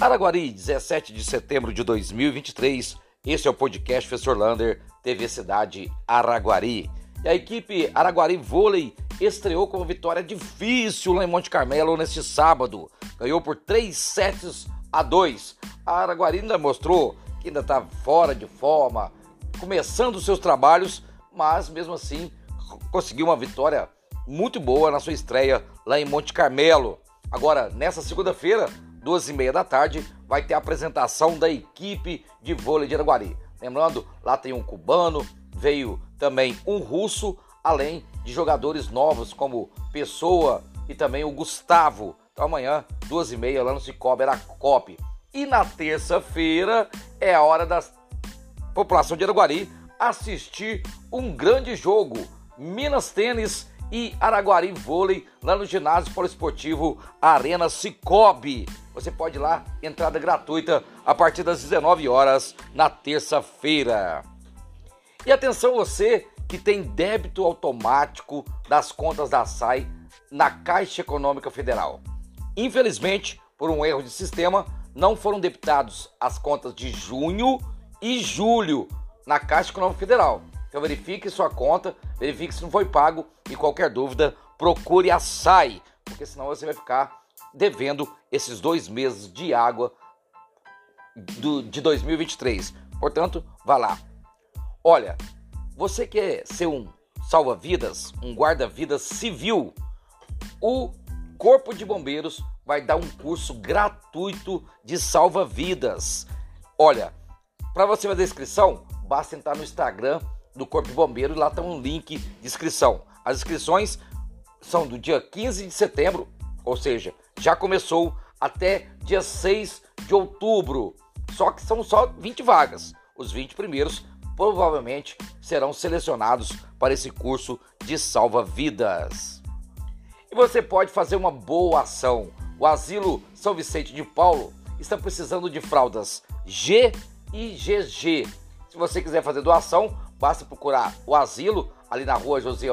Araguari, 17 de setembro de 2023. Esse é o podcast Professor Lander, TV Cidade Araguari. E a equipe Araguari Vôlei estreou com uma vitória difícil lá em Monte Carmelo neste sábado. Ganhou por 3 sets a 2. A Araguari ainda mostrou que ainda está fora de forma, começando os seus trabalhos, mas mesmo assim conseguiu uma vitória muito boa na sua estreia lá em Monte Carmelo. Agora, nessa segunda-feira, duas e meia da tarde, vai ter a apresentação da equipe de vôlei de Araguari. Lembrando, lá tem um cubano, veio também um russo, além de jogadores novos como Pessoa e também o Gustavo. Então amanhã, duas e meia, lá no Cicobi Aracop. E na terça-feira é a hora da população de Araguari assistir um grande jogo. Minas Tênis e Araguari Vôlei lá no ginásio poliesportivo Arena Cicobi. Você pode ir lá, entrada gratuita a partir das 19 horas na terça-feira. E atenção você que tem débito automático das contas da SAI na Caixa Econômica Federal. Infelizmente, por um erro de sistema, não foram debitados as contas de junho e julho na Caixa Econômica Federal. Então verifique sua conta, verifique se não foi pago e qualquer dúvida, procure a SAI, porque senão você vai ficar devendo esses dois meses de água do, de 2023. Portanto, vá lá. Olha, você quer ser um salva-vidas, um guarda-vidas civil? O Corpo de Bombeiros vai dar um curso gratuito de salva-vidas. Olha, para você fazer inscrição, basta entrar no Instagram do Corpo de Bombeiros, lá tem um link de inscrição. As inscrições são do dia 15 de setembro, ou seja, já começou até dia 6 de outubro. Só que são só 20 vagas. Os 20 primeiros provavelmente serão selecionados para esse curso de salva-vidas. E você pode fazer uma boa ação. O Asilo São Vicente de Paulo está precisando de fraldas G e GG. Se você quiser fazer doação, Basta procurar o asilo ali na rua José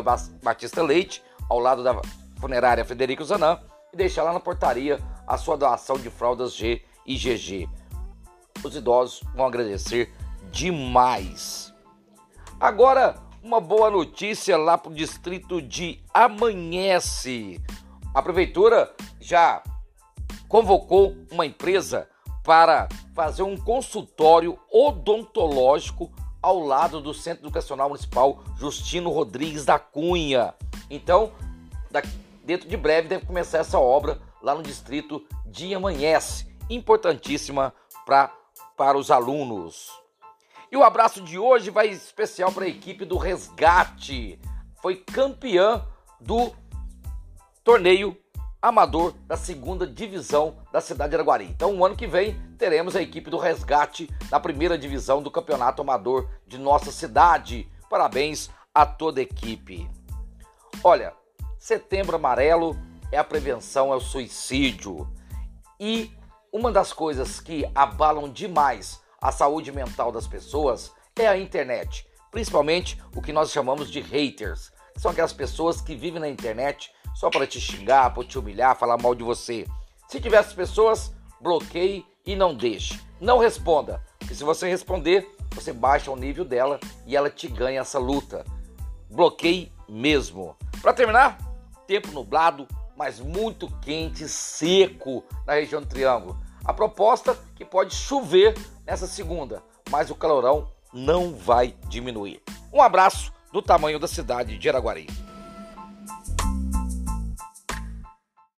Batista Leite, ao lado da funerária Frederico Zanã, deixar lá na portaria a sua doação de fraldas G e GG. Os idosos vão agradecer demais. Agora, uma boa notícia lá para o distrito de Amanhece. A prefeitura já convocou uma empresa para fazer um consultório odontológico ao lado do Centro Educacional Municipal Justino Rodrigues da Cunha. Então, dentro de breve deve começar essa obra lá no distrito de Amanhece, importantíssima pra, para os alunos. E o abraço de hoje vai especial para a equipe do Resgate. Foi campeã do torneio amador da segunda divisão da cidade de Araguari. Então, o ano que vem, teremos a equipe do resgate na primeira divisão do campeonato amador de nossa cidade. Parabéns a toda a equipe. Olha, setembro amarelo é a prevenção ao suicídio. E uma das coisas que abalam demais a saúde mental das pessoas é a internet, principalmente o que nós chamamos de haters. São aquelas pessoas que vivem na internet só para te xingar, para te humilhar, falar mal de você. Se tiver essas pessoas, bloqueie e não deixe. Não responda, porque se você responder, você baixa o nível dela e ela te ganha essa luta. Bloqueie mesmo. Para terminar, tempo nublado, mas muito quente, seco na região do Triângulo. A proposta que pode chover nessa segunda, mas o calorão não vai diminuir. Um abraço do tamanho da cidade de Araguari.